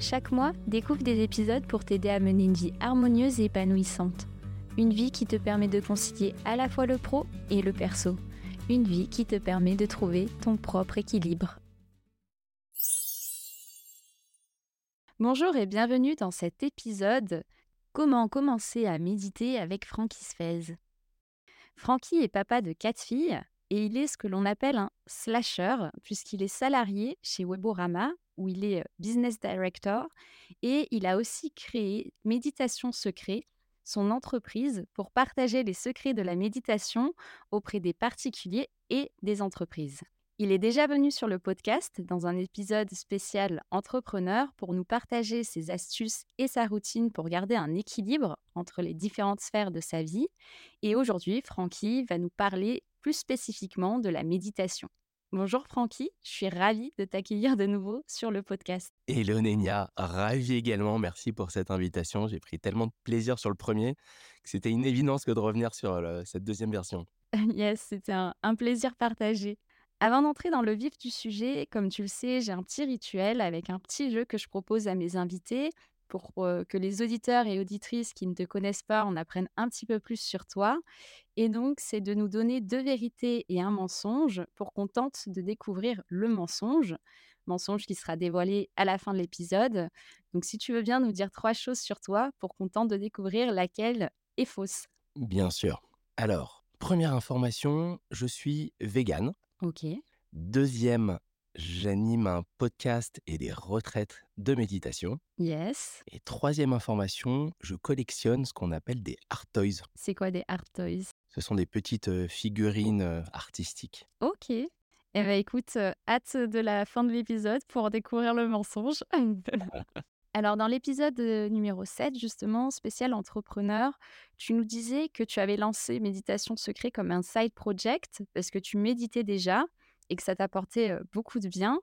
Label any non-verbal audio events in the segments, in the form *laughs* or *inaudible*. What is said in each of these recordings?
Chaque mois, découvre des épisodes pour t'aider à mener une vie harmonieuse et épanouissante. Une vie qui te permet de concilier à la fois le pro et le perso. Une vie qui te permet de trouver ton propre équilibre. Bonjour et bienvenue dans cet épisode Comment commencer à méditer avec Francky Sfez. Francky est papa de quatre filles et il est ce que l'on appelle un slasher puisqu'il est salarié chez Weborama où il est business director et il a aussi créé Méditation Secret, son entreprise pour partager les secrets de la méditation auprès des particuliers et des entreprises. Il est déjà venu sur le podcast dans un épisode spécial entrepreneur pour nous partager ses astuces et sa routine pour garder un équilibre entre les différentes sphères de sa vie. Et aujourd'hui, Francky va nous parler plus spécifiquement de la méditation. Bonjour Francky, je suis ravie de t'accueillir de nouveau sur le podcast. Hello Nenia, ravi également, merci pour cette invitation. J'ai pris tellement de plaisir sur le premier que c'était une évidence que de revenir sur cette deuxième version. *laughs* yes, c'était un plaisir partagé. Avant d'entrer dans le vif du sujet, comme tu le sais, j'ai un petit rituel avec un petit jeu que je propose à mes invités pour que les auditeurs et auditrices qui ne te connaissent pas en apprennent un petit peu plus sur toi. Et donc, c'est de nous donner deux vérités et un mensonge pour qu'on tente de découvrir le mensonge, mensonge qui sera dévoilé à la fin de l'épisode. Donc, si tu veux bien nous dire trois choses sur toi pour qu'on tente de découvrir laquelle est fausse. Bien sûr. Alors, première information, je suis vegan. Ok. Deuxième, j'anime un podcast et des retraites de méditation. Yes. Et troisième information, je collectionne ce qu'on appelle des art toys. C'est quoi des art toys? Ce sont des petites figurines artistiques. Ok. Eh bien, écoute, hâte de la fin de l'épisode pour découvrir le mensonge. *laughs* Alors, dans l'épisode numéro 7, justement, spécial entrepreneur, tu nous disais que tu avais lancé Méditation Secret comme un side project parce que tu méditais déjà et que ça t'apportait beaucoup de bien.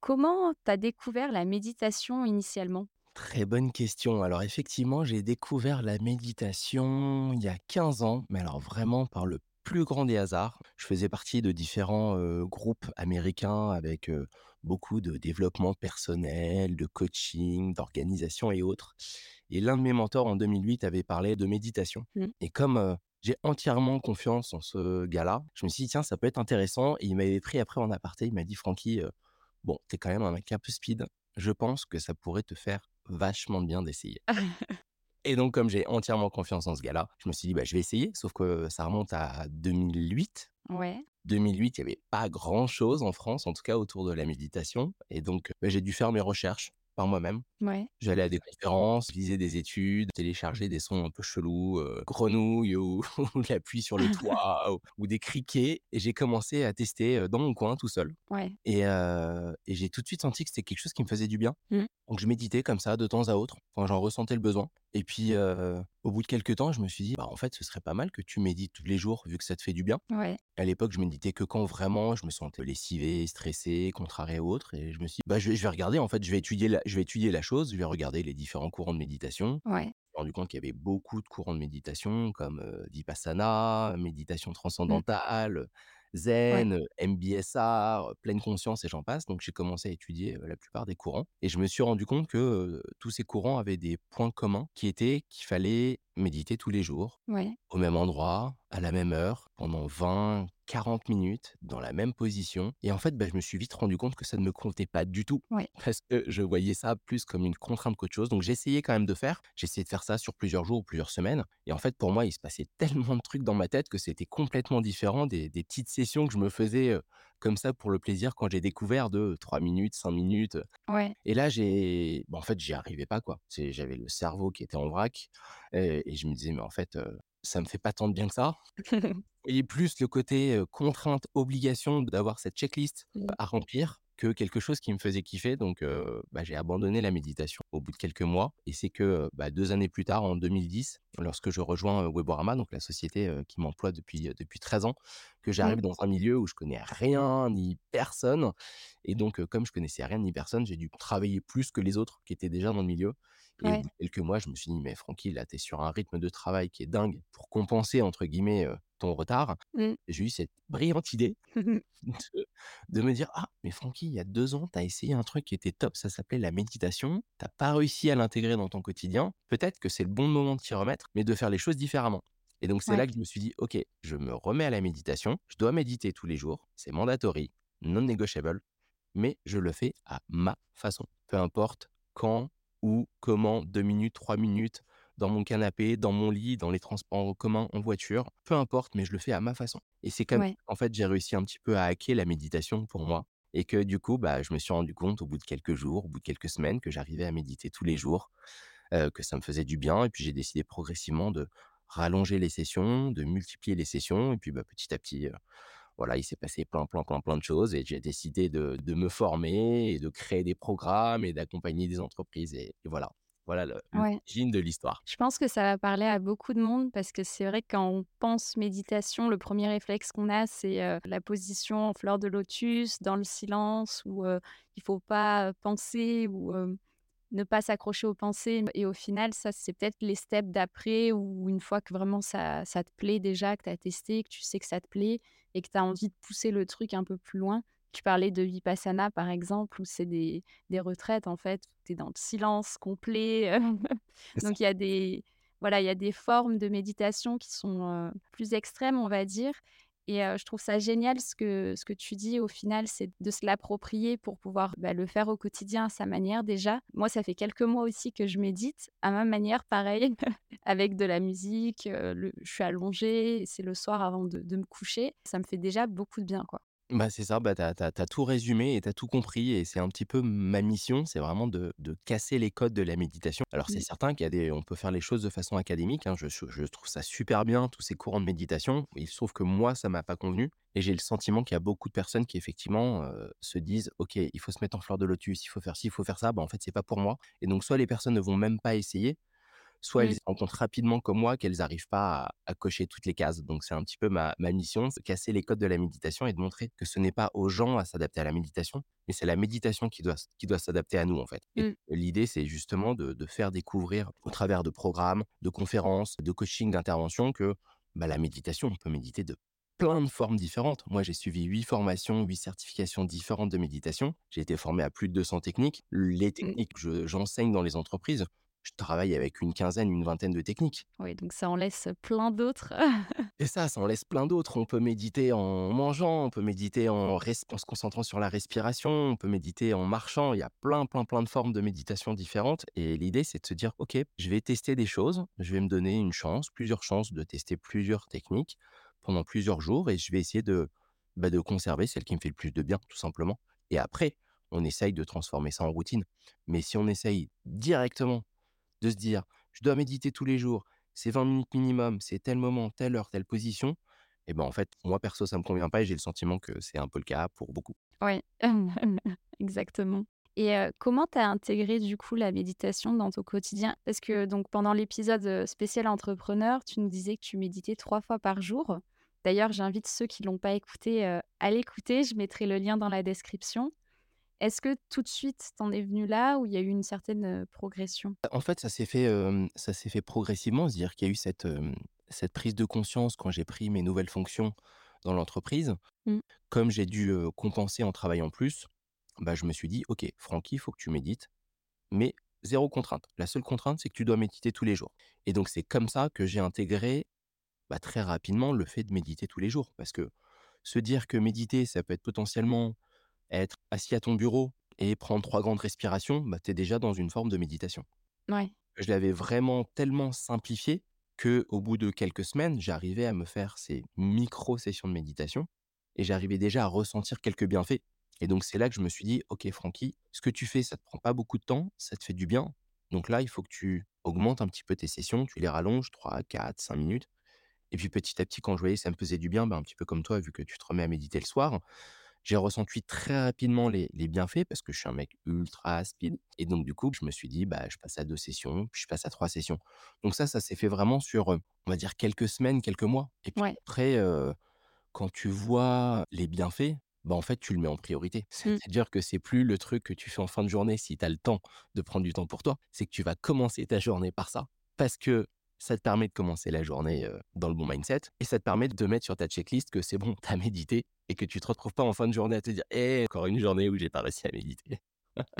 Comment tu as découvert la méditation initialement? Très bonne question. Alors effectivement, j'ai découvert la méditation il y a 15 ans, mais alors vraiment par le plus grand des hasards. Je faisais partie de différents groupes américains avec beaucoup de développement personnel, de coaching, d'organisation et autres. Et l'un de mes mentors en 2008 avait parlé de méditation. Mmh. Et comme j'ai entièrement confiance en ce gars-là, je me suis dit, tiens, ça peut être intéressant. Et il m'avait pris après en aparté, il m'a dit, Francky, bon, t'es quand même un mec un peu speed. Je pense que ça pourrait te faire vachement bien d'essayer. *laughs* Et donc, comme j'ai entièrement confiance en ce gars-là, je me suis dit, bah, je vais essayer. Sauf que ça remonte à 2008. Ouais. 2008, il n'y avait pas grand-chose en France, en tout cas autour de la méditation. Et donc, bah, j'ai dû faire mes recherches par moi-même. Ouais. J'allais à des conférences, lisais des études, télécharger des sons un peu chelous, euh, grenouilles ou, *laughs* la pluie sur le *laughs* toit ou, des criquets. Et j'ai commencé à tester dans mon coin tout seul. Ouais. Et, et j'ai tout de suite senti que c'était quelque chose qui me faisait du bien. Mmh. Donc je méditais comme ça de temps à autre. Enfin, j'en ressentais le besoin. Et puis au bout de quelques temps, je me suis dit, bah, en fait, ce serait pas mal que tu médites tous les jours vu que ça te fait du bien. Ouais. À l'époque, je méditais que quand vraiment je me sentais lessivé, stressé, contrarié ou autre. Et je me suis dit, bah, je, vais, regarder, en fait, je vais, étudier la, je vais étudier la chose, je vais regarder les différents courants de méditation. Ouais rendu compte qu'il y avait beaucoup de courants de méditation comme Vipassana, méditation transcendantale, Zen, MBSR, pleine conscience et j'en passe. Donc j'ai commencé à étudier la plupart des courants et je me suis rendu compte que tous ces courants avaient des points communs qui étaient qu'il fallait méditer tous les jours, au même endroit, à la même heure, pendant 20, 40 minutes, dans la même position. Et en fait, bah, je me suis vite rendu compte que ça ne me comptait pas du tout. *laughs* Parce que je voyais ça plus comme une contrainte qu'autre chose. Donc j'ai essayé quand même de faire. J'ai essayé de faire ça sur plusieurs jours ou plusieurs semaines. Et en fait, pour moi, il se passait tellement de trucs dans ma tête que c'était complètement différent des, petites sessions que je me faisais comme ça pour le plaisir quand j'ai découvert de 3 minutes, 5 minutes. Et là, j'ai. en fait, j'y arrivais pas, quoi. J'avais le cerveau qui était en vrac. Et, je me disais, mais en fait, ça me fait pas tant de bien que ça. *laughs* Et plus le côté contrainte, obligation d'avoir cette checklist à remplir. Que quelque chose qui me faisait kiffer donc bah, j'ai abandonné la méditation au bout de quelques mois et c'est que, bah, 2 années plus tard, en 2010, lorsque je rejoins, Weborama, donc la société, qui m'emploie depuis, depuis 13 ans, que Mmh. j'arrive dans un milieu où je connais rien ni personne et donc comme je connaissais rien ni personne, j'ai dû travailler plus que les autres qui étaient déjà dans le milieu et au Ouais. bout de quelques mois, je me suis dit: «Mais Francky, là, tu es sur un rythme de travail qui est dingue pour compenser entre guillemets, ton retard». Mmh. J'ai eu cette brillante idée *laughs* de de me dire: «Ah, mais Francky, il y a 2 ans, tu as essayé un truc qui était top, ça s'appelait la méditation. Tu as pas réussi à l'intégrer dans ton quotidien. Peut-être que c'est le bon moment de t'y remettre, mais de faire les choses différemment». Et donc c'est Ouais. là que je me suis dit: «OK, je me remets à la méditation. Je dois méditer tous les jours. C'est mandatory, non negotiable, mais je le fais à ma façon. Peu importe quand, où, comment, 2 minutes, 3 minutes, dans mon canapé, dans mon lit, dans les transports en commun, en voiture, peu importe, mais je le fais à ma façon». Et c'est comme Ouais. en fait, j'ai réussi un petit peu à hacker la méditation pour moi et que du coup, bah, je me suis rendu compte au bout de quelques jours, au bout de quelques semaines que j'arrivais à méditer tous les jours, que ça me faisait du bien et puis j'ai décidé progressivement de rallonger les sessions, de multiplier les sessions et puis, bah, petit à petit, voilà, il s'est passé plein, plein, plein, plein de choses et j'ai décidé de de me former et de créer des programmes et d'accompagner des entreprises et et voilà. Voilà Ouais. l'origine de l'histoire. Je pense que ça va parler à beaucoup de monde parce que c'est vrai que quand on pense méditation, le premier réflexe qu'on a, c'est, la position en fleur de lotus, dans le silence où, il faut pas, penser ou, ne pas s'accrocher aux pensées et au final, ça, c'est peut-être les steps d'après ou une fois que vraiment ça ça te plaît déjà, que tu as testé, que tu sais que ça te plaît et que tu as envie de pousser le truc un peu plus loin. Tu parlais de vipassana, par exemple, où c'est des des retraites, en fait, où tu es dans le silence complet, *laughs* ça. Donc il y a des voilà, il y a des formes de méditation qui sont, heu, plus extrêmes, on va dire et heu, je trouve ça génial ce que ce que tu dis au final, c'est de se l'approprier pour pouvoir, bah, le faire au quotidien à sa manière déjà. Moi, ça fait quelques mois aussi que je médite à ma manière, pareil, *laughs* avec de la musique, le je suis allongée c'est le soir avant de de me coucher. Ça me fait déjà beaucoup de bien, quoi. Bah, c'est ça, bah, tu as tout résumé et tu as tout compris et c'est un petit peu ma mission, c'est vraiment de de casser les codes de la méditation. Alors c'est Mmh, certain qu'il y a des on peut faire les choses de façon académique, hein, je je je trouve ça super bien, tous ces courants de méditation. Il se trouve que moi, ça m'a pas convenu et j'ai le sentiment qu'il y a beaucoup de personnes qui effectivement, heu, se disent: «OK, il faut se mettre en fleur de lotus, il faut faire ci, il faut faire ça». Bah, en fait, c'est pas pour moi et donc soit les personnes ne vont même pas essayer, soit elles mmh, rendent compte rapidement comme moi qu'elles arrivent pas à à cocher toutes les cases. Donc c'est un petit peu ma ma mission, casser les codes de la méditation et de montrer que ce n'est pas aux gens à s'adapter à la méditation, mais c'est la méditation qui doit qui doit s'adapter à nous, en fait. Mmh, l'idée, c'est justement de de faire découvrir au travers de programmes, de conférences, de coaching, d'intervention que, bah, la méditation, on peut méditer de plein de formes différentes. Moi, j'ai suivi 8 formations, 8 certifications différentes de méditation. J'ai été formé à plus de 200 techniques. Les mmh. techniques, je j'enseigne dans les entreprises. Je travaille avec une quinzaine, une vingtaine de techniques. Oui, donc ça en laisse plein d'autres. Et ça, ça en laisse plein d'autres. On peut méditer en mangeant, on peut méditer en en se concentrant sur la respiration, on peut méditer en marchant. Il y a plein, plein, plein de formes de méditation différentes et l'idée, c'est de se dire: «OK, je vais tester des choses, je vais me donner une chance, plusieurs chances de tester plusieurs techniques pendant plusieurs jours et je vais essayer de, bah, de conserver celle qui me fait le plus de bien, tout simplement» et après, on essaye de transformer ça en routine. Mais si on essaye directement de se dire: «Je dois méditer tous les jours, c'est 20 minutes minimum, c'est tel moment, telle heure, telle position» et ben, en fait, moi perso, ça me convient pas et j'ai le sentiment que c'est un peu le cas pour beaucoup. Oui, *laughs* exactement. Et comment tu as intégré du coup la méditation dans ton quotidien? Parce que donc pendant l'épisode, spécial entrepreneur, tu nous disais que tu méditais 3 fois par jour. D'ailleurs, j'invite ceux qui l'ont pas écouté, à l'écouter. Je mettrai le lien dans la description. Est-ce que tout de suite, tu en es venu là ou il y a eu une certaine, progression? En fait, ça s'est fait, hem, ça s'est fait progressivement, c'est-à-dire qu'il y a eu cette, hem, cette prise de conscience quand j'ai pris mes nouvelles fonctions dans l'entreprise. Mmh, Comme j'ai dû, heu, compenser en travaillant plus, bah, je me suis dit: «OK, Francky, il faut que tu médites, mais zéro contrainte. La seule contrainte, c'est que tu dois méditer tous les jours» et donc c'est comme ça que j'ai intégré Bah, très rapidement, le fait de méditer tous les jours. Parce que se dire que méditer, ça peut être potentiellement être assis à ton bureau et prendre 3 grandes respirations, bah, tu es déjà dans une forme de méditation. ouais, Je l'avais vraiment tellement simplifié que au bout de quelques semaines, j'arrivais à me faire ces micro-sessions de méditation et j'arrivais déjà à ressentir quelques bienfaits. Et donc c'est là que je me suis dit: «OK Francky, ce que tu fais, ça te prend pas beaucoup de temps, ça te fait du bien. Donc là, il faut que tu augmentes un petit peu tes sessions, tu les rallonges 3, 4, 5 minutes et puis petit à petit, quand je voyais que ça me faisait du bien, bah, un petit peu comme toi, vu que tu te remets à méditer le soir, J'ai ressenti très rapidement les les bienfaits parce que je suis un mec ultra speed et donc du coup, je me suis dit: «Bah, je passe à 2 sessions, puis je passe à 3 sessions». Donc ça, ça s'est fait vraiment sur, on va dire quelques semaines, quelques mois et puis Ouais. après, quand tu vois les bienfaits, bah, en fait, tu le mets en priorité. Mmh. C'est-à-dire que c'est plus le truc que tu fais en fin de journée si tu as le temps de prendre du temps pour toi, c'est que tu vas commencer ta journée par ça parce que ça te permet de commencer la journée, dans le bon mindset et ça te permet de mettre sur ta checklist que c'est bon, tu as médité et que tu te retrouves pas en fin de journée à te dire: «Eh, encore une journée où j'ai pas réussi à méditer».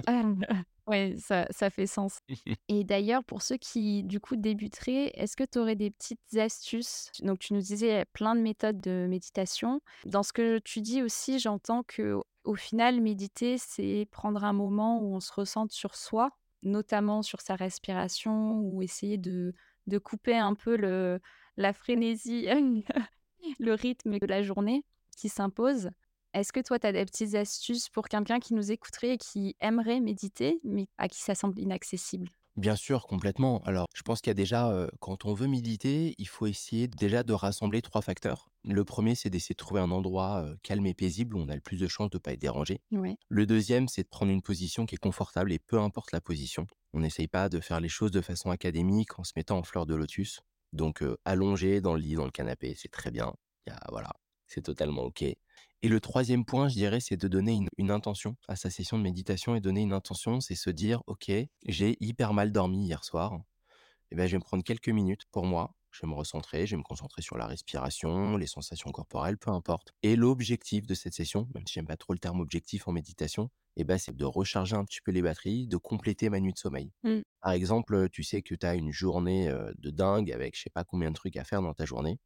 Ah, *laughs* ouais, ça ça fait sens. *laughs* Et d'ailleurs, pour ceux qui, du coup, débuteraient, est-ce que tu aurais des petites astuces? Donc, tu nous disais plein de méthodes de méditation. Dans ce que tu dis aussi, j'entends que au final, méditer, c'est prendre un moment où on se ressente sur soi, notamment sur sa respiration ou essayer de de couper un peu le la frénésie, *laughs* le rythme de la journée qui s'impose. Est-ce que toi, tu as des petites astuces pour quelqu'un qui nous écouterait et qui aimerait méditer, mais à qui ça semble inaccessible? Bien sûr, complètement. Alors, je pense qu'il y a déjà, quand on veut méditer, il faut essayer déjà de rassembler 3 facteurs. Le premier, c'est d'essayer de trouver un endroit, calme et paisible où on a le plus de chances de ne pas être dérangé. Le deuxième, c'est de prendre une position qui est confortable et peu importe la position. On n'essaye pas de faire les choses de façon académique en se mettant en fleur de lotus. Donc, heu, allongé dans le lit, dans le canapé, c'est très bien. Y a voilà, c'est totalement OK. Et le troisième point, je dirais, c'est de donner une une intention à sa session de méditation et donner une intention, c'est se dire: «OK, j'ai hyper mal dormi hier soir et ben, je vais me prendre quelques minutes pour moi, je vais me recentrer, je vais me concentrer sur la respiration, les sensations corporelles, peu importe et l'objectif de cette session, même si j'aime pas trop le terme objectif en méditation et ben, c'est de recharger un petit peu les batteries, de compléter ma nuit de sommeil. Mmh. Par exemple, tu sais que tu as une journée, de dingue avec je sais pas combien de trucs à faire dans ta journée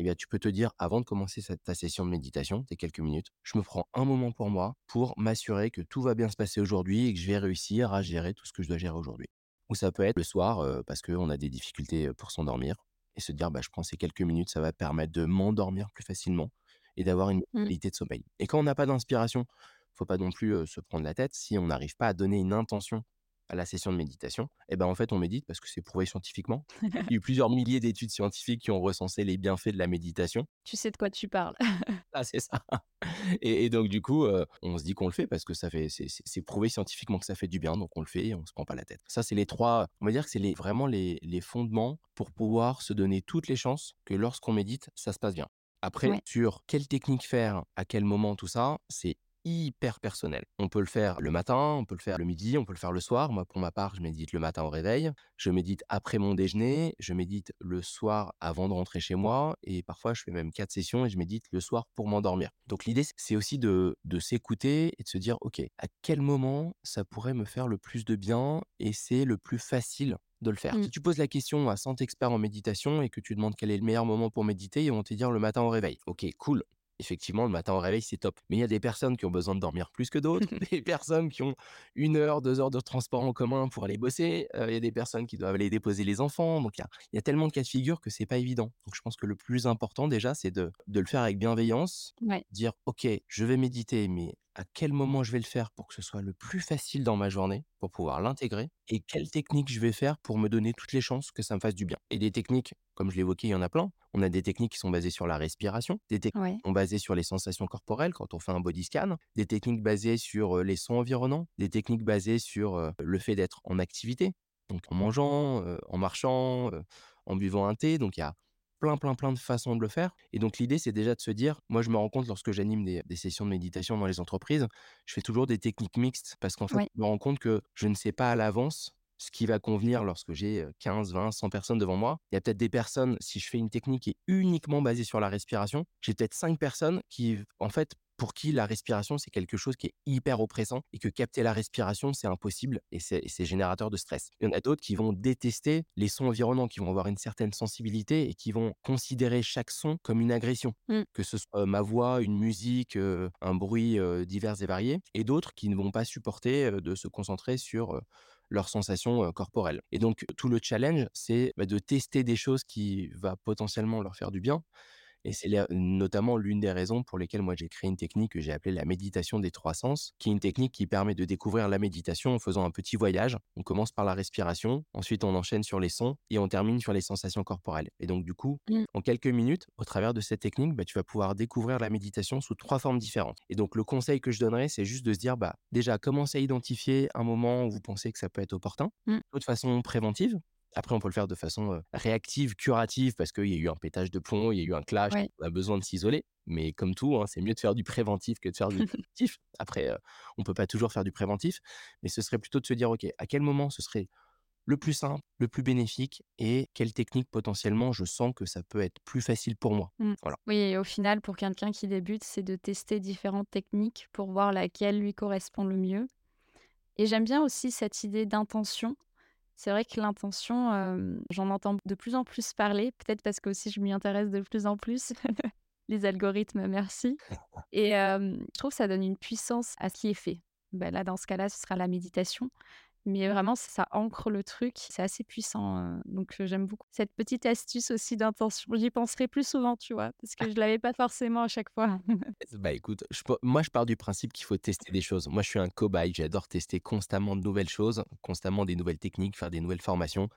eh bien, tu peux te dire, avant de commencer cette ta session de méditation, tes quelques minutes, je me prends un moment pour moi, pour m'assurer que tout va bien se passer aujourd'hui et que je vais réussir à gérer tout ce que je dois gérer aujourd'hui. Ou ça peut être le soir, heu, parce qu'on a des difficultés, heu, pour s'endormir et se dire: «Bah, je prends ces quelques minutes, ça va permettre de m'endormir plus facilement et d'avoir une Mmh. qualité de sommeil». Et quand on n'a pas d'inspiration, faut pas non plus, se prendre la tête. Si on n'arrive pas à donner une intention à la session de méditation, et ben, en fait, on médite parce que c'est prouvé scientifiquement. *laughs* Il y a eu plusieurs milliers d'études scientifiques qui ont recensé les bienfaits de la méditation. Tu sais de quoi tu parles. *laughs* Ah, c'est ça *laughs* et et donc du coup, heu, on se dit qu'on le fait parce que ça fait c'est prouvé scientifiquement que ça fait du bien, donc on le fait et on se prend pas la tête. Ça, c'est les 3. on va dire que c'est les vraiment les les fondements pour pouvoir se donner toutes les chances que lorsqu'on médite, ça se passe bien. Après, Ouais. sur quelle technique faire, à quel moment, tout ça, c'est hyper personnel. On peut le faire le matin, on peut le faire le midi, on peut le faire le soir. Moi, pour ma part, je médite le matin au réveil, je médite après mon déjeuner, je médite le soir avant de rentrer chez moi et parfois je fais même 4 sessions et je médite le soir pour m'endormir. Donc l'idée, c'est aussi de de s'écouter et de se dire: «OK, à quel moment ça pourrait me faire le plus de bien et c'est le plus facile de le faire?» Mmh. si tu poses la question à 100 experts en méditation et que tu demandes quel est le meilleur moment pour méditer, ils vont te dire le matin au réveil. OK, cool. Effectivement, le matin au réveil, c'est top. Mais il y a des personnes qui ont besoin de dormir plus que d'autres, *laughs* des personnes qui ont une heure, 2 heures de transport en commun pour aller bosser, il y a des personnes qui doivent aller déposer les enfants, donc il y y a tellement de cas de figure que c'est pas évident. Donc je pense que le plus important déjà, c'est de de le faire avec bienveillance, Ouais. dire: «OK, je vais méditer, mais à quel moment je vais le faire pour que ce soit le plus facile dans ma journée, pour pouvoir l'intégrer et quelle technique je vais faire pour me donner toutes les chances que ça me fasse du bien?» et des techniques, comme je l'évoquais, il y en a plein. On a des techniques qui sont basées sur la respiration, des techniques Ouais. sont basées sur les sensations corporelles quand on fait un body scan, des techniques basées sur, les sons environnants, des techniques basées sur, le fait d'être en activité, donc en mangeant, en marchant, en buvant un thé, donc il y a plein, plein, plein de façons de le faire et donc l'idée, c'est déjà de se dire moi, je me rends compte lorsque j'anime des des sessions de méditation dans les entreprises, je fais toujours des techniques mixtes parce qu'en fait, Ouais. je me rends compte que je ne sais pas à l'avance ce qui va convenir lorsque j'ai, heu, 15-20-100 personnes devant moi. Il y a peut-être des personnes, si je fais une technique qui est uniquement basée sur la respiration, j'ai peut-être 5 personnes qui, en fait, pour qui la respiration, c'est quelque chose qui est hyper oppressant et que capter la respiration, c'est impossible et c'est générateur de stress. Il y en a d'autres qui vont détester les sons environnants, qui vont avoir une certaine sensibilité et qui vont considérer chaque son comme une agression, Mmh. que ce soit ma voix, une musique, heu, un bruit, heu, divers et variés et d'autres qui ne vont pas supporter, heu, de se concentrer sur, leurs sensations, corporelles et donc tout le challenge, c'est, bah, de tester des choses qui va potentiellement leur faire du bien Et c'est notamment l'une des raisons pour lesquelles moi j'ai créé une technique que j'ai appelée la méditation des 3 sens, qui est une technique qui permet de découvrir la méditation en faisant un petit voyage. On commence par la respiration, ensuite on enchaîne sur les sons et on termine sur les sensations corporelles. Et donc du coup, Mmh. en quelques minutes, au travers de cette technique, bah, tu vas pouvoir découvrir la méditation sous 3 formes différentes. Et donc le conseil que je donnerais, c'est juste de se dire, bah, déjà commencez à identifier un moment où vous pensez que ça peut être opportun, Mmh. de façon préventive. Après, on peut le faire de façon, réactive, curative, parce qu'il y a eu un pétage de plomb, il y a eu un clash, Ouais. on a besoin de s'isoler. Mais comme tout, hein, c'est mieux de faire du préventif que de faire du *laughs* punitif. Après, heu, on peut pas toujours faire du préventif, mais ce serait plutôt de se dire: «OK, à quel moment ce serait le plus simple, le plus bénéfique et quelle technique potentiellement je sens que ça peut être plus facile pour moi?» Mmh. voilà. Oui et au final, pour quelqu'un qui débute, c'est de tester différentes techniques pour voir laquelle lui correspond le mieux et j'aime bien aussi cette idée d'intention. C'est vrai que l'intention, hem, j'en entends de plus en plus parler, peut-être parce qu'aussi je m'y intéresse de plus en plus. *laughs* Les algorithmes, merci et hem, je trouve que ça donne une puissance à ce qui est fait. Bah, là, dans ce cas-là, ce sera la méditation, mais vraiment ça ancre le truc, c'est assez puissant, heu, donc j'aime beaucoup cette petite astuce aussi d'intention. J'y penserai plus souvent, tu vois? Parce que je l'avais pas forcément à chaque fois. *laughs* Bah, écoute, moi, je pars du principe qu'il faut tester des choses. Moi, je suis un cobaye, j'adore tester constamment de nouvelles choses, constamment des nouvelles techniques, faire des nouvelles formations.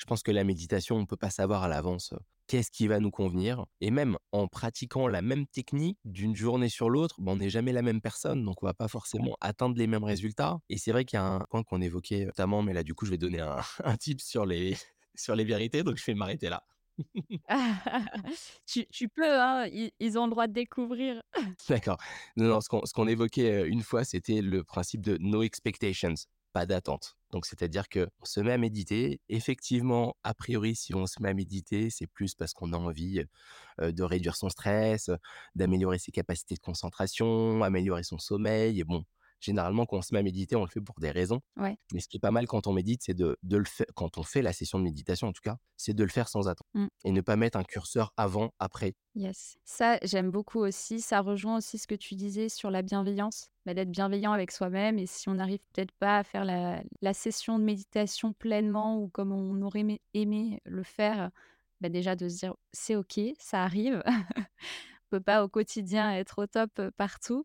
Je pense que la méditation, on peut pas savoir à l'avance, qu'est-ce qui va nous convenir et même en pratiquant la même technique d'une journée sur l'autre, bah, on n'est jamais la même personne, donc on va pas forcément atteindre les mêmes résultats et c'est vrai qu'il y a un point qu'on évoquait notamment, mais là, du coup, je vais donner un *laughs* un tip sur les *laughs* sur les vérités, donc je vais m'arrêter là. *laughs* Tu tu peux, hein, ils ils ont le droit de découvrir. D'accord. Non, non, ce qu'on évoquait, une fois, c'était le principe de no expectations, pas d'attente. Donc c'est-à-dire qu'on se met à méditer. Effectivement, a priori, si on se met à méditer, c'est plus parce qu'on a envie, de réduire son stress, d'améliorer ses capacités de concentration, améliorer son sommeil et bon, généralement, quand on se met à méditer, on le fait pour des raisons. Ouais. Mais ce qui est pas mal quand on médite, c'est de de le fai quand on fait la session de méditation, en tout cas, c'est de le faire sans attendre Mmh. et ne pas mettre un curseur avant, après. Yes. Ça, j'aime beaucoup aussi. Ça rejoint aussi ce que tu disais sur la bienveillance, bah, d'être bienveillant avec soi-même et si on n'arrive peut-être pas à faire la la session de méditation pleinement ou comme on aurait aimé aimé le faire, bah, déjà de se dire: «C'est OK, ça arrive». *laughs* On peut pas au quotidien être au top, partout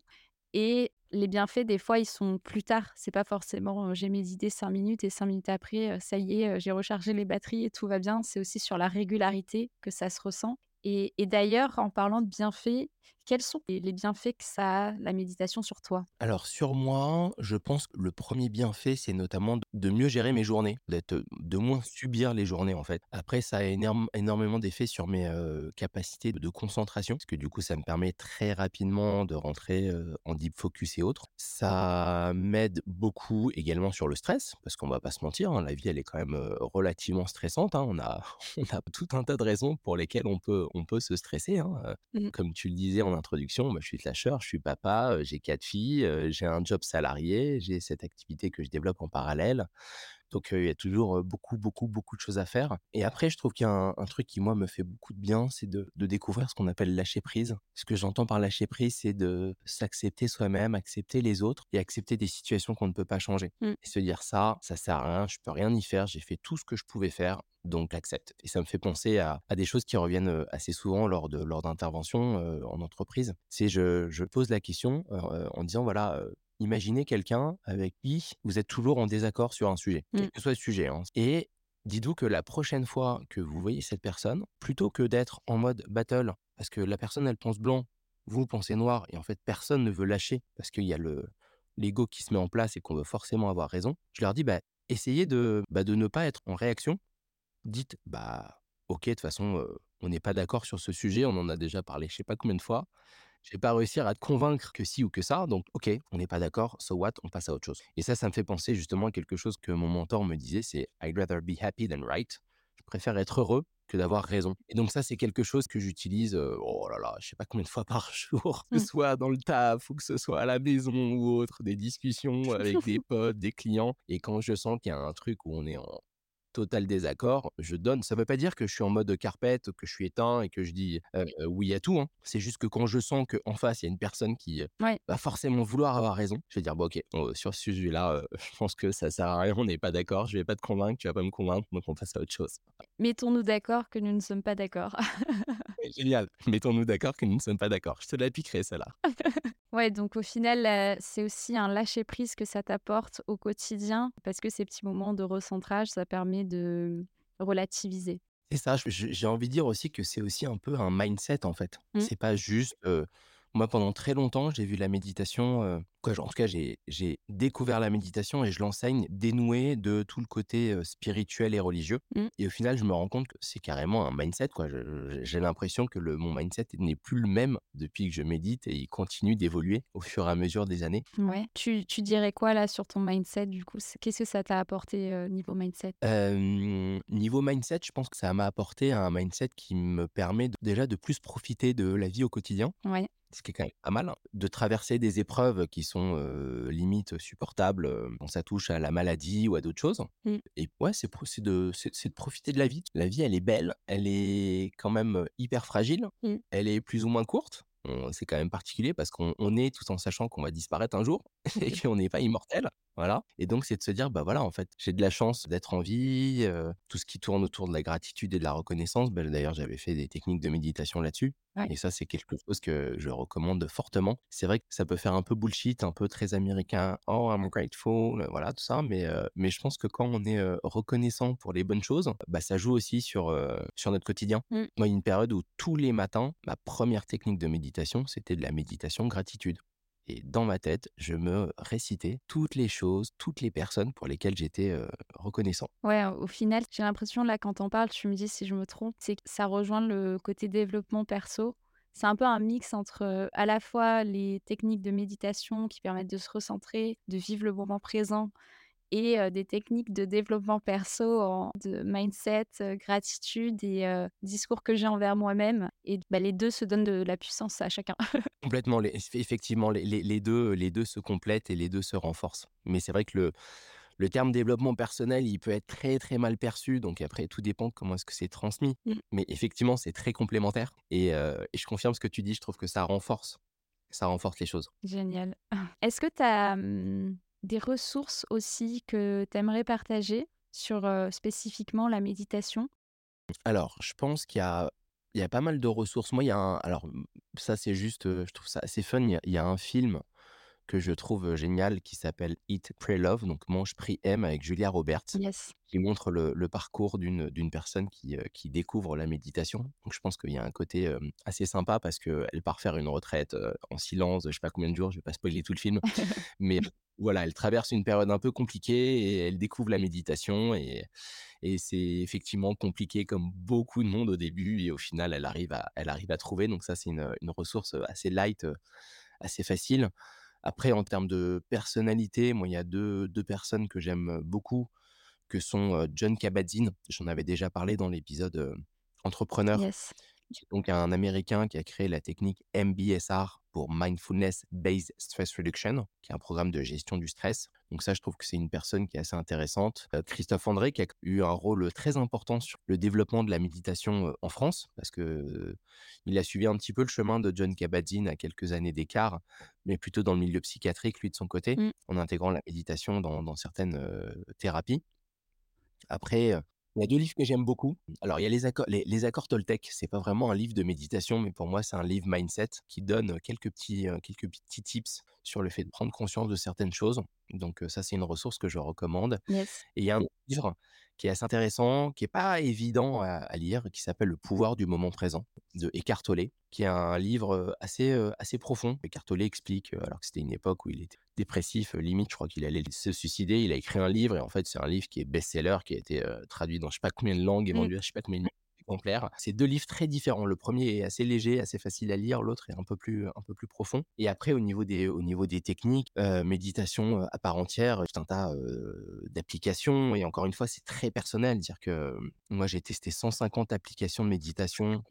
et les bienfaits, des fois, ils sont plus tard. C'est pas forcément, j'ai médité 5 minutes et 5 minutes après, ça y est, j'ai rechargé les batteries et tout va bien. C'est aussi sur la régularité que ça se ressent et d'ailleurs, en parlant de bienfaits, quels sont les les bienfaits que ça a, la méditation sur toi? Alors sur moi, je pense que le premier bienfait, c'est notamment de mieux gérer mes journées, d'être, de moins subir les journées, en fait. Après ça a énorm énormément d'effets sur mes, capacités de concentration, parce que du coup, ça me permet très rapidement de rentrer, en deep focus et autres. Ça m'aide beaucoup également sur le stress, parce qu'on va pas se mentir, hein, la vie, elle est quand même, relativement stressante, hein. On a *laughs* on a tout un tas de raisons pour lesquelles on peut on peut se stresser, hein. Mmh. Comme tu le disais en introduction, bah, je suis slasher, je suis papa, j'ai 4 filles, j'ai un job salarié, j'ai cette activité que je développe en parallèle. Donc, il y a toujours, beaucoup, beaucoup, beaucoup de choses à faire et après je trouve qu'il y a un un truc qui moi me fait beaucoup de bien, c'est de de découvrir ce qu'on appelle lâcher prise. Ce que j'entends par lâcher prise, c'est de s'accepter soi-même, accepter les autres et accepter des situations qu'on ne peut pas changer Mmh. et se dire: «Ça, ça sert à rien, je peux rien y faire, j'ai fait tout ce que je pouvais faire, donc accepte» et ça me fait penser à à des choses qui reviennent, assez souvent lors de lors d'interventions, en entreprise. C'est je je pose la question, en disant voilà, imaginez quelqu'un avec qui vous êtes toujours en désaccord sur un sujet, Mmh. quel que soit le sujet, hein et dites-vous que la prochaine fois que vous voyez cette personne, plutôt que d'être en mode battle, parce que la personne elle pense blanc, vous, pensez noir et en fait personne ne veut lâcher parce qu'il y a le l'ego qui se met en place et qu'on veut forcément avoir raison. Je leur dis: «Bah, essayez de, bah, de ne pas être en réaction. Dites: "Bah, OK, de toute façon, heu, on n'est pas d'accord sur ce sujet, on en a déjà parlé je sais pas combien de fois. Je vais pas réussir à te convaincre que ci ou que ça, donc OK, on n'est pas d'accord, so what? On passe à autre chose» et ça, ça me fait penser justement à quelque chose que mon mentor me disait, c'est: «I'd rather be happy than right». Je préfère être heureux que d'avoir raison et donc ça, c'est quelque chose que j'utilise, oh là là, je sais pas combien de fois *laughs* par jour, que ce Mmh. soit dans le taf ou que ce soit à la maison ou autre, des discussions *laughs* avec des potes, des clients et quand je sens qu'il y a un truc où on est en total désaccord, je donne. Ça veut pas dire que je suis en mode carpette, que je suis éteint et que je dis, heu, oui à tout, hein. C'est juste que quand je sens qu'en face, il y a une personne qui, Ouais. va forcément vouloir avoir raison, je vais dire: «Bon OK, sur ce sujet-là, *laughs* je pense que ça sert à rien, on n'est pas d'accord, je vais pas te convaincre, tu vas pas me convaincre, donc on passe à autre chose». Mettons-nous d'accord que nous ne sommes pas d'accord. *laughs* *laughs* Génial. Mettons-nous d'accord que nous ne sommes pas d'accord. Je te la piquerai celle-là. *laughs* Ouais, donc au final, heu, c'est aussi un lâcher prise que ça t'apporte au quotidien parce que ces petits moments de recentrage, ça permet de relativiser. C'est ça, j'ai envie de dire aussi que c'est aussi un peu un mindset, en fait. Mmh. C'est pas juste, heu moi, pendant très longtemps, j'ai vu la méditation, quoi, en tout cas, j'ai découvert la méditation et je l'enseigne dénouée de tout le côté, spirituel et religieux Mmh. et au final, je me rends compte que c'est carrément un mindset, quoi. J'ai l'impression que le mon mindset n'est plus le même depuis que je médite et il continue d'évoluer au fur et à mesure des années. Ouais. Tu tu dirais quoi là sur ton mindset du coup? Qu'est-ce que ça t'a apporté, niveau mindset? Niveau mindset, je pense que ça m'a apporté un mindset qui me permet déjà de plus profiter de la vie au quotidien. Ouais. Ce qui est quand même pas mal, hein, de traverser des épreuves qui sont, heu, limite supportables, quand ça touche à la maladie ou à d'autres choses Mmh. et ouais, c'est de profiter de la vie. La vie, elle est belle, elle est quand même, hyper fragile, Mmh. elle est plus ou moins courte. C'est quand même particulier parce qu'on on est tout en sachant qu'on va disparaître un jour *laughs* et qu'on n'est pas immortel, voilà et donc c'est de se dire: «Bah, voilà, en fait, j'ai de la chance d'être en vie», tout ce qui tourne autour de la gratitude et de la reconnaissance, bah, d'ailleurs, j'avais fait des techniques de méditation là-dessus Ouais. et ça, c'est quelque chose que je recommande fortement. C'est vrai que ça peut faire un peu bullshit, un peu très américain: «Oh, I'm grateful», voilà, tout ça, mais mais je pense que quand on est, reconnaissant pour les bonnes choses, bah, ça joue aussi sur, heu, sur notre quotidien. Mmh. Moi, il y a une période où tous les matins, ma première technique de méditation, c'était de la méditation gratitude et dans ma tête, je me récitais toutes les choses, toutes les personnes pour lesquelles j'étais, heu, reconnaissant. Ouais, au final, j'ai l'impression là quand tu en parles, tu me dis si je me trompe, c'est que ça rejoint le côté développement perso. C'est un peu un mix entre, à la fois les techniques de méditation qui permettent de se recentrer, de vivre le moment présent et des techniques de développement perso en de mindset, gratitude et discours que j'ai envers moi-même et bah, les 2 se donnent de la puissance à chacun. *laughs* Complètement, les effectivement, les les les 2, les 2 se complètent et les 2 se renforcent. Mais c'est vrai que le le terme développement personnel, il peut être très, très mal perçu, donc après tout dépend comment est-ce que c'est transmis. Mmh. Mais effectivement, c'est très complémentaire et et je confirme ce que tu dis, je trouve que ça renforce ça renforce les choses. Génial. Est-ce que tu as, mmh, des ressources aussi que tu aimerais partager sur, spécifiquement la méditation? Alors, je pense qu'il y a il y a pas mal de ressources. Moi, il y a un alors, ça, c'est juste, je trouve ça assez fun. Il y a un film que je trouve, génial qui s'appelle Eat, Pray, Love, donc Mange, prie, aime avec Julia Roberts, Yes. qui montre le le parcours d'une personne qui, découvre la méditation. Donc je pense qu'il y a un côté, assez sympa parce qu'elle part faire une retraite, en silence je sais pas combien de jours, je vais pas spoiler tout le film. *laughs* Mais voilà, elle traverse une période un peu compliquée et elle découvre la méditation et et c'est effectivement compliqué comme beaucoup de monde au début et au final, elle arrive à elle arrive à trouver. Donc ça, c'est une, une ressource, assez light, assez facile. Après, en termes de personnalité, moi, il y a deux 2 personnes que j'aime, beaucoup, que sont, John Kabat-Zinn. J'en avais déjà parlé dans l'épisode, entrepreneur, Yes. qui est donc un Américain qui a créé la technique MBSR pour Mindfulness Based Stress Reduction, qui est un programme de gestion du stress. Donc ça, je trouve que c'est une personne qui est assez intéressante. Heu, Christophe André, qui a eu un rôle, très important sur le développement de la méditation, en France, parce que, il a suivi un petit peu le chemin de John Kabat-Zinn à quelques années d'écart, mais plutôt dans le milieu psychiatrique, lui, de son côté, Mmh. en intégrant la méditation dans dans certaines, thérapies. Après, il y a 2 livres que j'aime beaucoup. Alors, il y a les accords les les accords Toltec. C'est pas vraiment un livre de méditation, mais pour moi, c'est un livre mindset qui donne, quelques petits, heu, quelques petits tips sur le fait de prendre conscience de certaines choses. Donc, heu, ça, c'est une ressource que je recommande. Yes. Et il y a un livre qui est assez intéressant, qui est pas évident à à lire, qui s'appelle Le pouvoir du moment présent de Eckhart Tolle, qui est un livre, assez, assez profond. Eckhart Tolle explique, alors que c'était une époque où il était dépressif, limite, je crois qu'il allait se suicider. Il a écrit un livre et en fait, c'est un livre qui est best-seller, qui a été, traduit dans je sais pas combien de langues et Mmh. vendu à je sais pas combien de C'est 2 livres très différents. Le premier est assez léger, assez facile à lire, l'autre est un peu plus, un peu plus profond. Et après au niveau des techniques, heu, méditation, heu, à part entière, tout un tas, heu, d'applications et encore une fois, c'est très personnel. Dire que, moi, j'ai testé 150 applications de méditation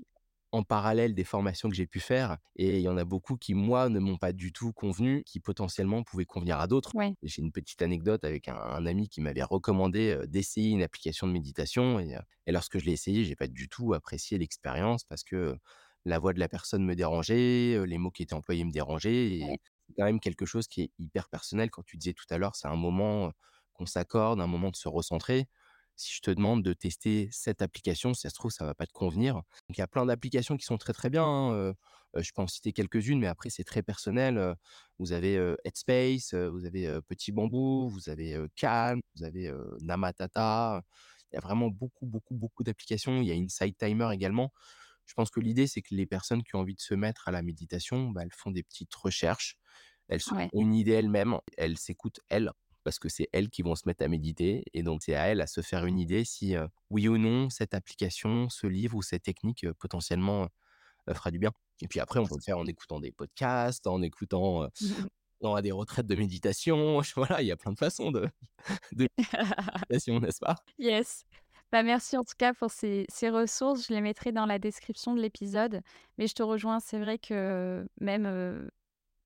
en parallèle des formations que j'ai pu faire et il y en a beaucoup qui, moi, ne m'ont pas du tout convenu, qui potentiellement pouvaient convenir à d'autres. Ouais. J'ai une petite anecdote avec un un ami qui m'avait recommandé, d'essayer une application de méditation et lorsque je l'ai essayé, j'ai pas du tout apprécié l'expérience parce que, la voix de la personne me dérangeait, les mots qui étaient employés me dérangeaient Ouais. et c'est quand même quelque chose qui est hyper personnel. Quand tu disais tout à l'heure, c'est un moment, qu'on s'accorde, un moment de se recentrer. Si je te demande de tester cette application, si ça se trouve, ça va pas te convenir. Donc il y a plein d'applications qui sont très, très bien, hein, je peux en citer quelques-unes, mais après c'est très personnel, vous avez, Headspace, vous avez, Petit Bambou, vous avez, Calm, vous avez, Namatata. Il y a vraiment beaucoup, beaucoup, beaucoup d'applications. Il y a Insight Timer également. Je pense que l'idée, c'est que les personnes qui ont envie de se mettre à la méditation, bah, elles font des petites recherches, elles se Ouais, une idée elles-mêmes, elles s'écoutent elles, parce que c'est elles qui vont se mettre à méditer et donc c'est à elles à se faire une idée si, oui ou non, cette application, ce livre ou cette technique, potentiellement, fera du bien et puis après on peut le faire en écoutant des podcasts, en écoutant, dans *laughs* des retraites de méditation, *laughs* voilà, il y a plein de façons de *laughs* de méditation, n'est-ce pas? yes. Bah, merci en tout cas pour ces ces ressources, je les mettrai dans la description de l'épisode. Mais je te rejoins, c'est vrai que même,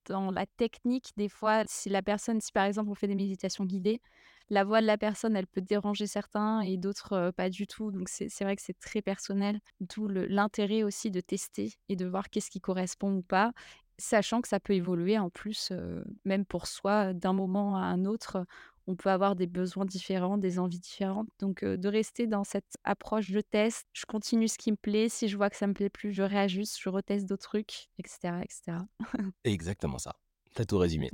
dans la technique, des fois, si la personne si par exemple on fait des méditations guidées, la voix de la personne, elle peut déranger certains et d'autres, pas du tout. Donc c'est vrai que c'est très personnel, d'où l'intérêt aussi de tester et de voir qu'est-ce qui correspond ou pas, sachant que ça peut évoluer en plus, même pour soi, d'un moment à un autre, on peut avoir des besoins différents, des envies différentes. Donc de rester dans cette approche de test, je continue ce qui me plaît, si je vois que ça me plaît plus, je réajuste, je reteste d'autres trucs et cetera et cetera. *laughs* Exactement ça. Tu as tout résumé.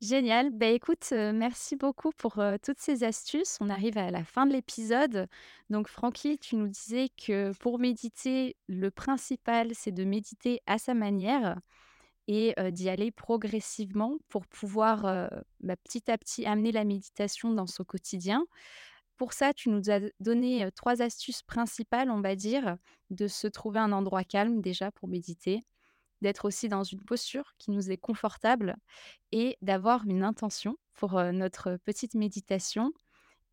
Génial. Bah, écoute, merci beaucoup pour, toutes ces astuces. On arrive à la fin de l'épisode. Donc Francky, tu nous disais que pour méditer, le principal, c'est de méditer à sa manière et d'y aller progressivement pour pouvoir, bah, petit à petit amener la méditation dans son quotidien. Pour ça, tu nous as donné, 3 astuces principales, on va dire, de se trouver un endroit calme déjà pour méditer, d'être aussi dans une posture qui nous est confortable et d'avoir une intention pour, notre petite méditation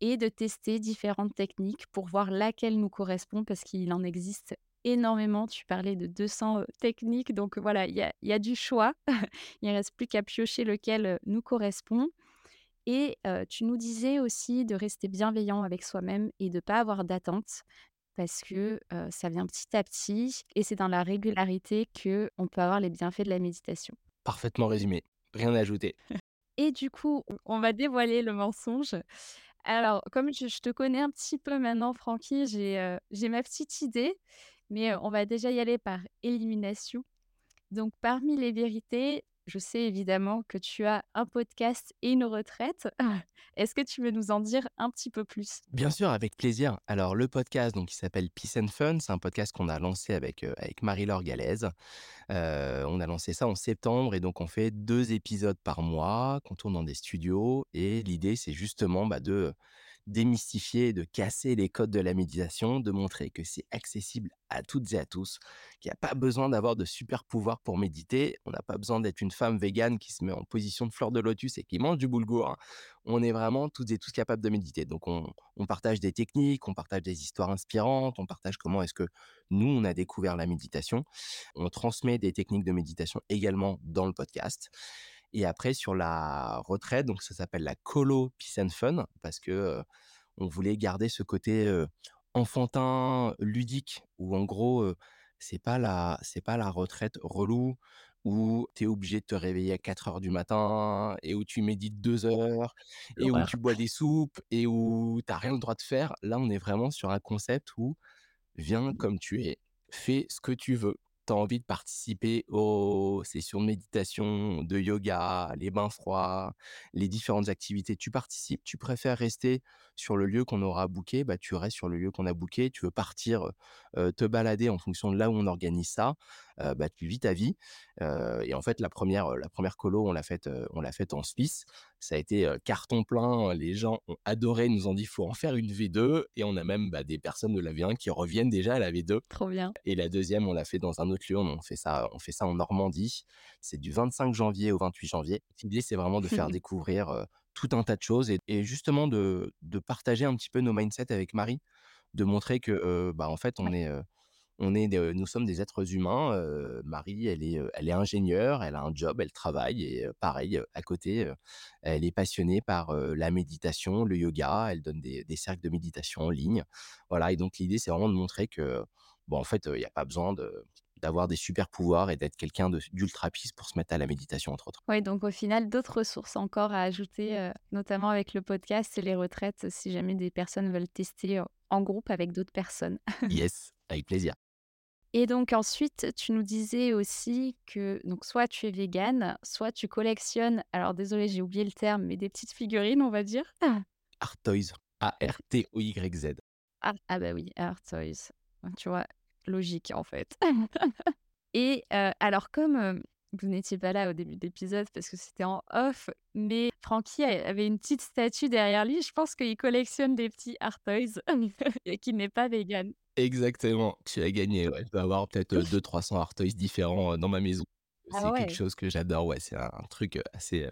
et de tester différentes techniques pour voir laquelle nous correspond parce qu'il en existe énormément. Tu parlais de 200, heu, techniques donc voilà, il y a il y a du choix. *laughs* Il ne reste plus qu'à piocher lequel, nous correspond et tu nous disais aussi de rester bienveillant avec soi-même et de ne pas avoir d'attente parce que, heu, ça vient petit à petit et c'est dans la régularité que on peut avoir les bienfaits de la méditation. Parfaitement résumé, rien à ajouter. *laughs* Et du coup, on va dévoiler le mensonge. Alors, comme je je te connais un petit peu maintenant, Francky, j'ai ma petite idée, mais, on va déjà y aller par élimination. Donc parmi les vérités, je sais évidemment que tu as un podcast et une retraite. *laughs* Est-ce que tu veux nous en dire un petit peu plus? Bien sûr, avec plaisir. Alors le podcast donc, qui s'appelle Peace and Fun, c'est un podcast qu'on a lancé avec, avec Marie-Laure Galaise. On a lancé ça en septembre et donc on fait 2 épisodes par mois qu'on tourne dans des studios et l'idée c'est justement, bah, de, démystifier, de casser les codes de la méditation, de montrer que c'est accessible à toutes et à tous, qu'il n'y a pas besoin d'avoir de super pouvoirs pour méditer. On n'a pas besoin d'être une femme végane qui se met en position de fleur de lotus et qui mange du boulgour. On est vraiment toutes et tous capables de méditer. Donc on on partage des techniques, on partage des histoires inspirantes, on partage comment est-ce que nous, on a découvert la méditation. On transmet des techniques de méditation également dans le podcast. Et après sur la retraite, donc ça s'appelle la colo peace and fun parce que, on voulait garder ce côté, enfantin, ludique où en gros, heu, c'est pas la c'est pas la retraite relou où tu es obligé de te réveiller à quatre heures du matin et où tu médites 2 heures et où tu bois des soupes et où tu rien le droit de faire. Là, on est vraiment sur un concept où Viens comme tu es, fais ce que tu veux. Envie de participer aux sessions de méditation, de yoga, les bains froids, les différentes activités, tu participes. Tu préfères rester sur le lieu qu'on aura booké, bah, tu restes sur le lieu qu'on a booké. Tu veux partir, te balader en fonction de là où on organise ça, bah, tu vis ta vie. Et en fait, la première, la première colo, on l'a faite, on l'a faite en Suisse. Ça a été, carton plein, les gens ont adoré, nous ont dit: «Faut en faire une V2» et on a même, bah, des personnes de la V1 qui reviennent déjà à la V2 Trop bien. et la deuxième, on l'a fait dans un autre lieu, on fait ça on fait ça en Normandie. C'est du 25 janvier au 28 janvier. L'idée, c'est vraiment de faire *laughs* découvrir, tout un tas de choses et et justement de de partager un petit peu nos mindsets avec Marie, de montrer que, bah, en fait, on est, on est nous sommes des êtres humains, Marie, elle est, elle est ingénieure, elle a un job, elle travaille et pareil, à côté, elle est passionnée par, la méditation, le yoga, elle donne des des cercles de méditation en ligne. Voilà et donc l'idée, c'est vraiment de montrer que, bon, en fait, il y a pas besoin de d'avoir des super pouvoirs et d'être quelqu'un de d'ultra peace pour se mettre à la méditation, entre autres. Ouais, donc au final, d'autres ressources encore à ajouter, heu, notamment avec le podcast et les retraites, si jamais des personnes veulent tester, en groupe avec d'autres personnes. *laughs* Yes, avec plaisir. Et donc ensuite, tu nous disais aussi que donc soit tu es végane, soit tu collectionnes, alors désolée, j'ai oublié le terme, mais des petites figurines, on va dire? Artoys, A-R-T-O-Y-Z. Ah, ah bah oui, Art Toys. Tu vois, logique en fait. *laughs* Et alors comme, vous n'étiez pas là au début de l'épisode parce que c'était en off, mais Francky a avait une petite statue derrière lui. Je pense qu'il collectionne des petits Art Toys *laughs* et qu'il n'est pas végane. Exactement, tu as gagné, ouais. Je dois avoir peut-être, heu, 200-300 Artoys différents, heu, dans ma maison. Ah C'est quelque chose que j'adore, ouais, c'est un truc, assez,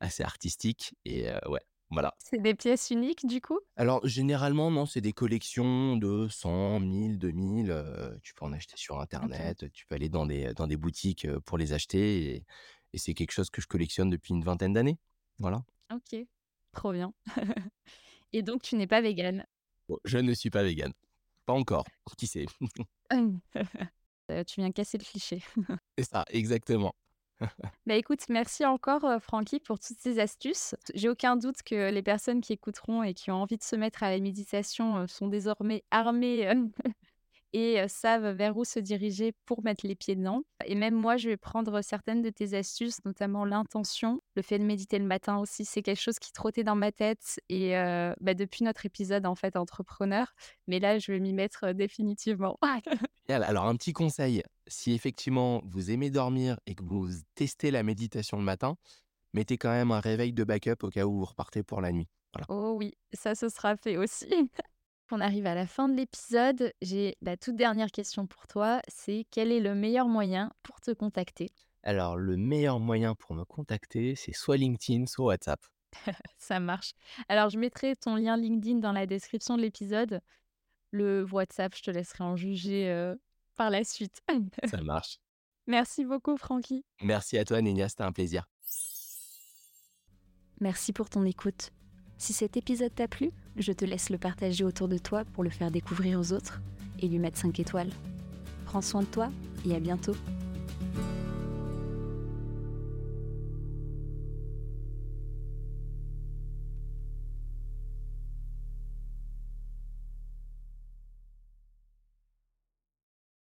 assez artistique et ouais, voilà. c'est des pièces uniques du coup? Alors généralement, non, c'est des collections de 100-1000-2000, heu, tu peux en acheter sur OK, internet, tu peux aller dans des, dans des boutiques, pour les acheter et et c'est quelque chose que je collectionne depuis une vingtaine d'années. Voilà. OK, trop bien. *laughs* Et donc tu n'es pas végane? Bon, je ne suis pas végane. Pas encore, qui sait? Heu, *laughs* tu viens casser le cliché. C'est ça, exactement. Bah, écoute, merci encore, heu, Francky, pour toutes ces astuces. J'ai aucun doute que les personnes qui écouteront et qui ont envie de se mettre à la méditation, heu, sont désormais armées, heu, et savent vers où se diriger pour mettre les pieds dedans. Et même moi, je vais prendre certaines de tes astuces, notamment l'intention. Le fait de méditer le matin aussi, c'est quelque chose qui trottait dans ma tête et bah, depuis notre épisode, en fait, entrepreneur. Mais là, je vais m'y mettre, définitivement. *laughs* Alors un petit conseil, si effectivement vous aimez dormir et que vous testez la méditation le matin, mettez quand même un réveil de backup au cas où vous repartez pour la nuit. Voilà. Oh oui, ça, ce sera fait aussi. *laughs* On arrive à la fin de l'épisode. J'ai la toute dernière question pour toi, c'est quel est le meilleur moyen pour te contacter? Alors le meilleur moyen pour me contacter, c'est soit LinkedIn, soit WhatsApp. *laughs* Ça marche. Alors je mettrai ton lien LinkedIn dans la description de l'épisode. Le WhatsApp, je te laisserai en juger, heu, par la suite. Ça *laughs* marche. Merci beaucoup Francky. Merci à toi Nénia, c'était un plaisir. Merci pour ton écoute. Si cet épisode t'a plu, je te laisse le partager autour de toi pour le faire découvrir aux autres et lui mettre 5 étoiles. Prends soin de toi et à bientôt.